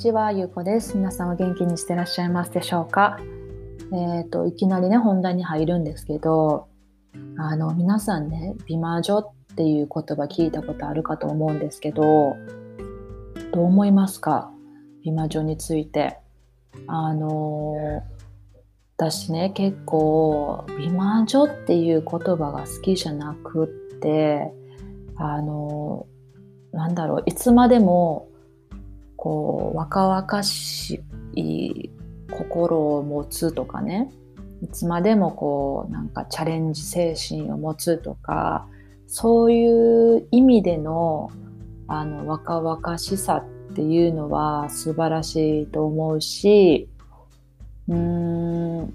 ちは、ゆうこです。皆さんは元気にしてらっしゃいますでしょうか？えっ、ー、と、いきなりね、本題に入るんですけど、あの、皆さんね、美魔女っていう言葉聞いたことあるかと思うんですけど、どう思いますか？美魔女について。あの、私ね、結構、美魔女っていう言葉が好きじゃなくって、あの、なんだろう、いつまでもこう若々しい心を持つとかね。いつまでもこうなんかチャレンジ精神を持つとかそういう意味でのあの若々しさっていうのは素晴らしいと思うしうーん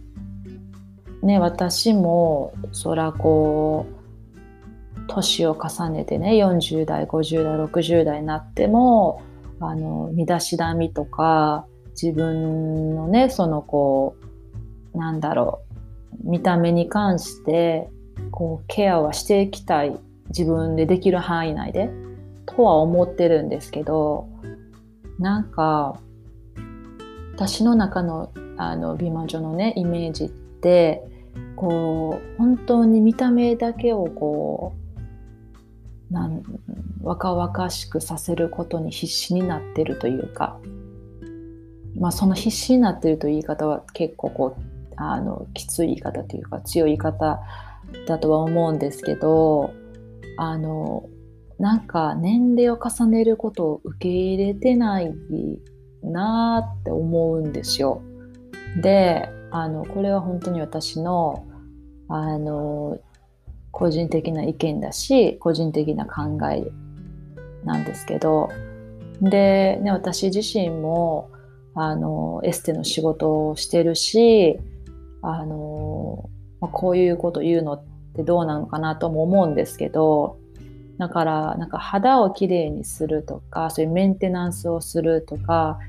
ね私もそらこう年を重ねてね40代50代60代になってもあの身だしなみとか自分のねそのこうなんだろう見た目に関してこうケアはしていきたい自分でできる範囲内でとは思ってるんですけどなんか私の中のあの美魔女のねイメージってこう本当に見た目だけをこうなん若々しくさせることに必死になってるというか、まあ、その必死になってるという言い方は結構こうあのきつい言い方というか強い言い方だとは思うんですけどあのなんか年齢を重ねることを受け入れてないなって思うんですよ。であのこれは本当に私のあの個人的な意見だし個人的な考えなんですけどで、ね、私自身もあのエステの仕事をしてるしあの、まあ、こういうこと言うのってどうなのかなとも思うんですけどだからなんか肌をきれいにするとかそういうメンテナンスをするとか、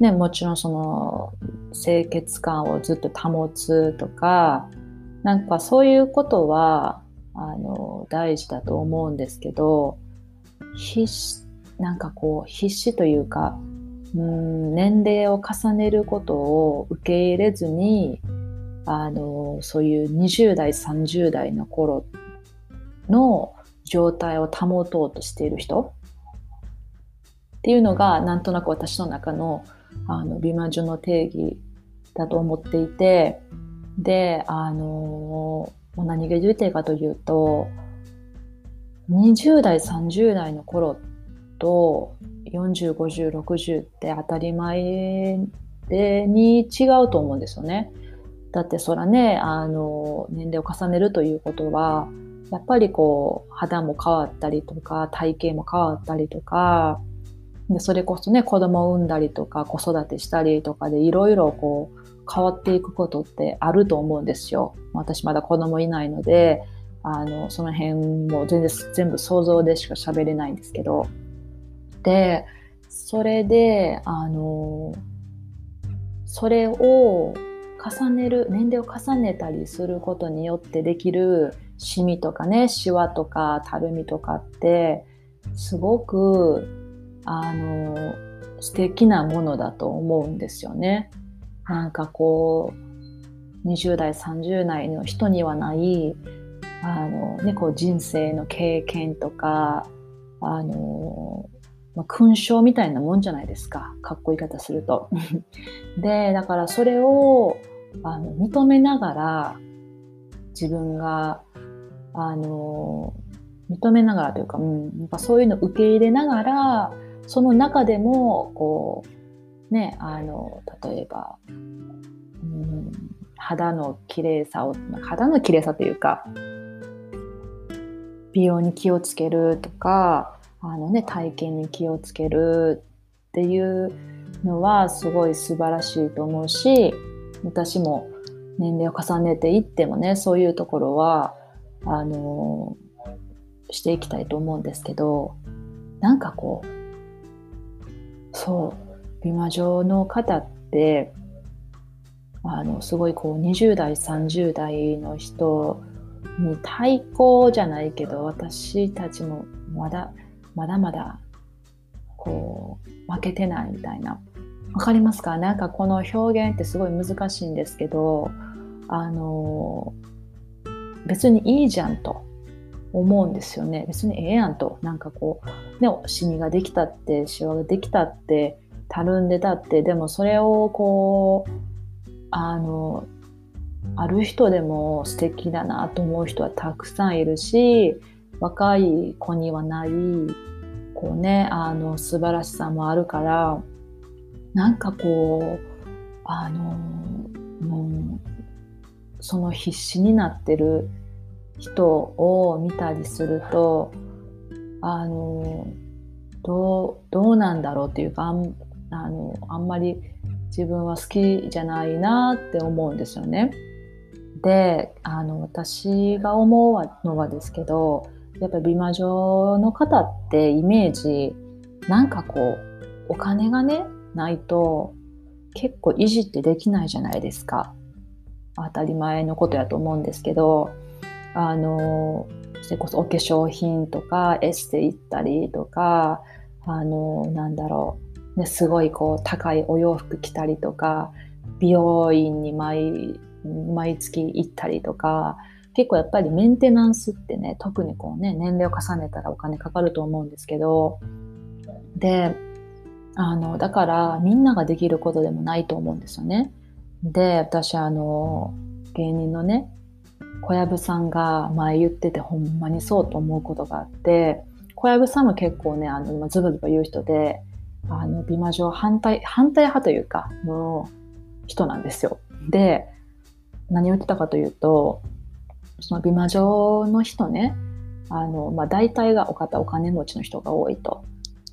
ね、もちろんその清潔感をずっと保つとかなんかそういうことはあの大事だと思うんですけど必死なんかこう必死というかうん年齢を重ねることを受け入れずにあのそういう20代30代の頃の状態を保とうとしている人っていうのがなんとなく私の中のあの美魔女の定義だと思っていてであの何が言いたいかというと20代30代の頃と405060って当たり前でに違うと思うんですよね。だってそらねあの年齢を重ねるということはやっぱりこう肌も変わったりとか体型も変わったりとかでそれこそね子供を産んだりとか子育てしたりとかでいろいろこう変わっていくことってあると思うんですよ。私まだ子供いないのであのその辺も全然全部想像でしか喋れないんですけどでそれであのそれを重ねる年齢を重ねたりすることによってできるシミとかねシワとかたるみとかってすごくあの素敵なものだと思うんですよね。なんかこう20代30代の人にはないあの、ね、こう人生の経験とか、あの、まあ、勲章みたいなもんじゃないですか。かっこいい方すると。で、だからそれをあの認めながら自分が、あの、認めながらというか、うん、なんかそういうのを受け入れながら、その中でも、こう、ね、あの、例えば、うん、肌の綺麗さを、肌の綺麗さというか、美容に気をつけるとかあの、ね、体験に気をつけるっていうのはすごい素晴らしいと思うし私も年齢を重ねていってもねそういうところはあのしていきたいと思うんですけどなんかこうそう美魔女の方ってあのすごいこう20代30代の人に対抗じゃないけど私たちもまだまだまだこう負けてないみたいな。わかりますか？なんかこの表現ってすごい難しいんですけどあの別にいいじゃんと思うんですよね。別にええやんと。なんかこうねシミができたってシワができたってたるんでたってでもそれをこうあのある人でも素敵だなと思う人はたくさんいるし若い子にはないこうねあの素晴らしさもあるからなんかこうあのもうその必死になってる人を見たりするとあのどうどうなんだろうっていうかあのあんまり自分は好きじゃないなって思うんですよね。であの私が思うのはですけどやっぱ美魔女の方ってイメージなんかこうお金がねないと結構維持ってできないじゃないですか当たり前のことやと思うんですけどあのそれこそお化粧品とかエステ行ったりとかあのなんだろう、ね、すごいこう高いお洋服着たりとか美容院に毎毎月行ったりとか結構やっぱりメンテナンスってね特にこうね年齢を重ねたらお金かかると思うんですけどであのだからみんなができることでもないと思うんですよね。で私あの芸人のね小籔さんが前言っててほんまにそうと思うことがあって小籔さんも結構ねあのズブズブ言う人であの美魔女反対反対派というかの人なんですよ。で何を言ってたかというとその美魔女の人ねあの、まあ、大体がお方お金持ちの人が多いと。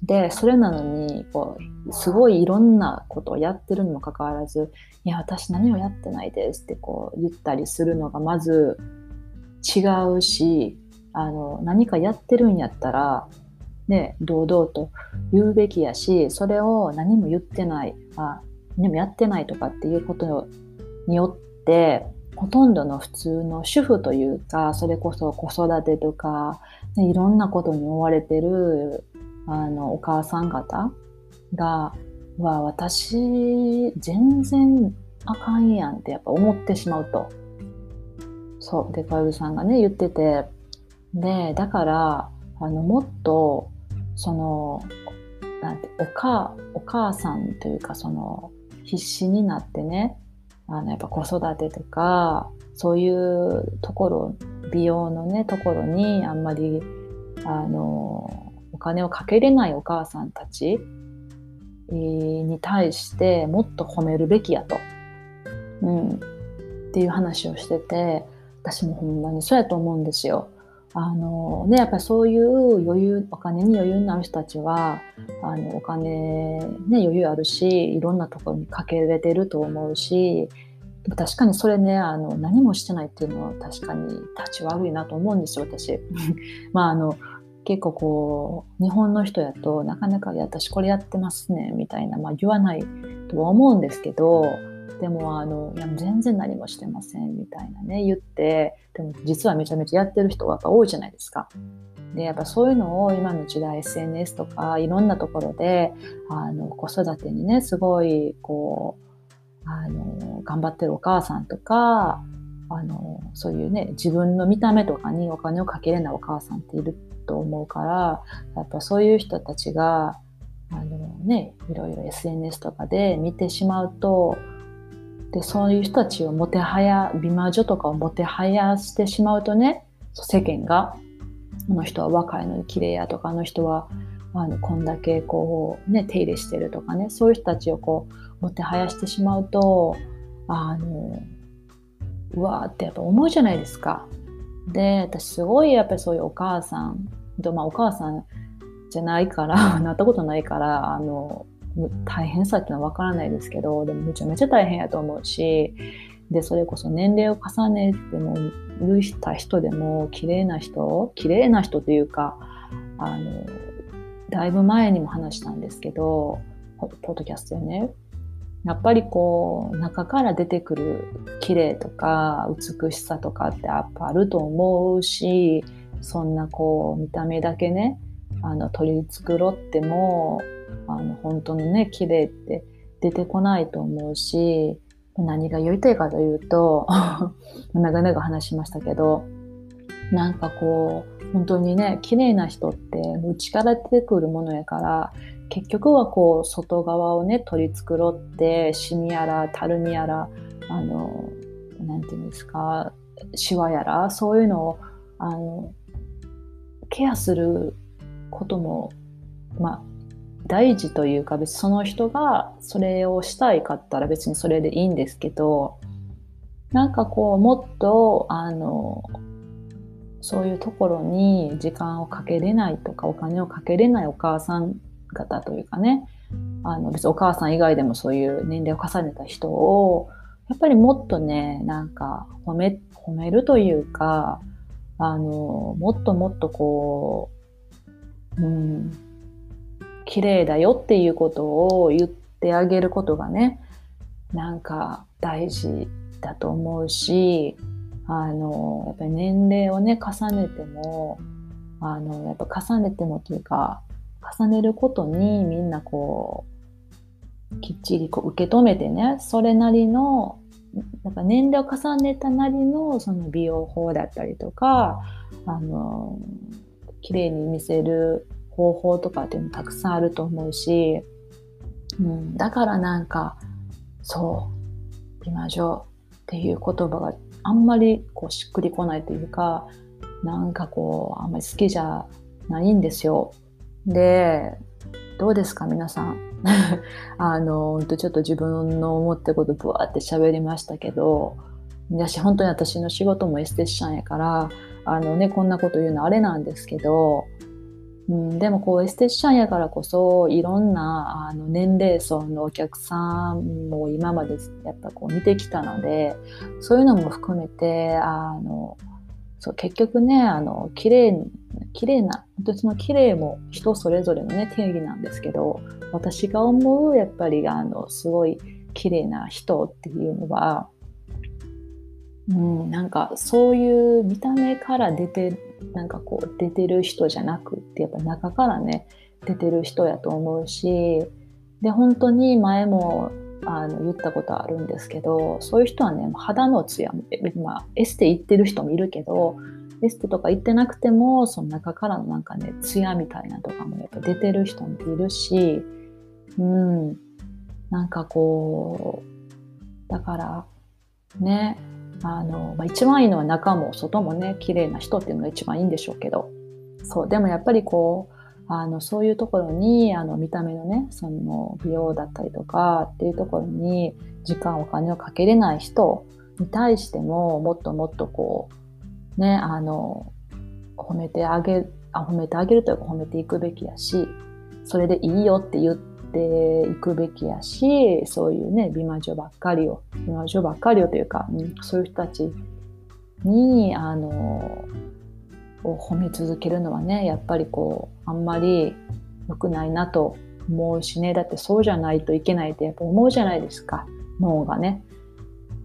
でそれなのにこうすごいいろんなことをやってるにもかかわらず「いや私何もやってないです」ってこう言ったりするのがまず違うしあの何かやってるんやったら、ね、堂々と言うべきやしそれを何も言ってないあ何もやってないとかっていうことによってほとんどの普通の主婦というかそれこそ子育てとか、ね、いろんなことに追われてるあのお母さん方が「わ私全然あかんやん」ってやっぱ思ってしまうと。そうで小籔さんがね言っててでだからあのもっとそのなんておかお母さんというかその必死になってねあのやっぱ子育てとかそういうところ美容のねところにあんまりあのお金をかけれないお母さんたちに対してもっと褒めるべきやと、うん、っていう話をしてて私もほんまにそうやと思うんですよ。あのね、やっぱりそういう余裕お金に余裕のある人たちはあのお金、ね、余裕あるしいろんなところにかけれてると思うし確かにそれねあの何もしてないっていうのは確かに立ち悪いなと思うんですよ私。まああの結構こう日本の人やとなかなか「私これやってますね」みたいな、まあ、言わないとは思うんですけどでもあのいや全然何もしてませんみたいなね言ってでも実はめちゃめちゃやってる人がやっぱ多いじゃないですか。でやっぱそういうのを今の時代 SNS とかいろんなところであの子育てにねすごいこうあの頑張ってるお母さんとかあのそういうね自分の見た目とかにお金をかけれないお母さんっていると思うからやっぱそういう人たちがあのねいろいろ SNS とかで見てしまうとでそういう人たちをもてはや美魔女とかをもてはやしてしまうとね世間があの人は若いのに綺麗やとかあの人はあのこんだけこうね手入れしてるとかねそういう人たちをこうもてはやしてしまうとあのうわーってやっぱ思うじゃないですか。で私すごいやっぱりそういうお母さんとまあお母さんじゃないから なったことないからあの大変さっていうのは分からないですけどでもめちゃめちゃ大変やと思うしでそれこそ年齢を重ねてもるした人でも綺麗な人綺麗な人というかあのだいぶ前にも話したんですけどポッドキャストでねやっぱりこう中から出てくる綺麗とか美しさとかってやっぱあると思うしそんなこう見た目だけねあの取り繕ってもあの本当のね綺麗って出てこないと思うし、何が言いたいかというと、長々話しましたけど、なんかこう、本当にね、綺麗な人って内から出てくるものやから、結局はこう、外側をね、取り繕って、シミやら、たるみやら、あの、なんていうんですか、シワやら、そういうのを、あの、ケアすることも、まあ、大事というか別にその人がそれをしたいかったら別にそれでいいんですけどなんかこうもっとあのそういうところに時間をかけれないとかお金をかけれないお母さん方というかねあの別にお母さん以外でもそういう年齢を重ねた人をやっぱりもっとねなんか褒め褒めるというかあのもっともっとこううん綺麗だよっていうことを言ってあげることがねなんか大事だと思うしあのやっぱり年齢をね重ねてもあのやっぱ重ねてもというか重ねることにみんなこうきっちりこう受け止めてねそれなりのなんか年齢を重ねたなりのその美容法だったりとかあの綺麗に見せる方法とかっていうのたくさんあると思うし、うん、だからなんかそう美魔女っていう言葉があんまりこうしっくりこないというかなんかこうあんまり好きじゃないんですよ。でどうですか皆さん？あのちょっと自分の思ってることぶわって喋りましたけど私本当に私の仕事もエステティシャンやからあのねこんなこと言うのあれなんですけどうん、でもこうエステティシャンやからこそいろんなあの年齢層のお客さんも今までやっぱこう見てきたのでそういうのも含めてあのそう結局ねあの綺麗綺麗な本当にその綺麗も人それぞれのね定義なんですけど私が思うやっぱりあのすごい綺麗な人っていうのはうん、なんかそういう見た目から出てなんかこう出てる人じゃなくってやっぱ中からね出てる人やと思うしで本当に前もあの言ったことあるんですけどそういう人はね肌のツヤま、エステ行ってる人もいるけどエステとか行ってなくてもその中からのなんかねツヤみたいなとかもやっぱ出てる人もいるしうん。なんかこうだからねあの、まあ、一番いいのは中も外もね綺麗な人っていうのが一番いいんでしょうけど。そうでもやっぱりこうあのそういうところにあの見た目のねその美容だったりとかっていうところに時間お金をかけれない人に対してももっともっとこうねあの褒めてあげあ褒めてあげるというか褒めていくべきやしそれでいいよって言っていくべきやしそういうね美魔女ばっかりを美魔女ばっかりをというか、うん、そういう人たちにあのを褒め続けるのはねやっぱりこうあんまり良くないなと思うしねだってそうじゃないといけないってやっぱ思うじゃないですか脳がね。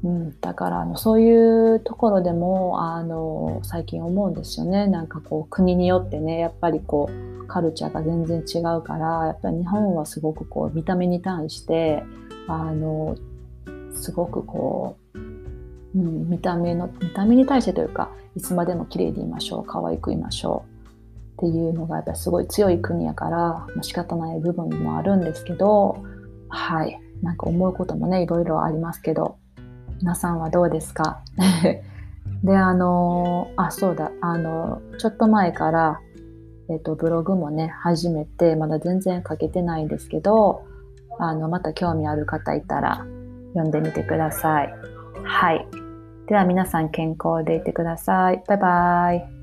うん、だからあのそういうところでもあの最近思うんですよね。なんかこう国によってねやっぱりこうカルチャーが全然違うからやっぱり日本はすごくこう見た目に対してあのすごくこう、うん、見た目の見た目に対してというかいつまでも綺麗でいましょう可愛くいましょうっていうのがやっぱりすごい強い国やから、まあ、仕方ない部分もあるんですけどはいなんか思うこともねいろいろありますけど。皆さんはどうですか？で、あの、あ、そうだ、あの、ちょっと前から、えっ、と、ブログもね、始めて、まだ全然書けてないんですけど、あの、また興味ある方いたら、読んでみてください。はい。では皆さん健康でいてください。バイバイ。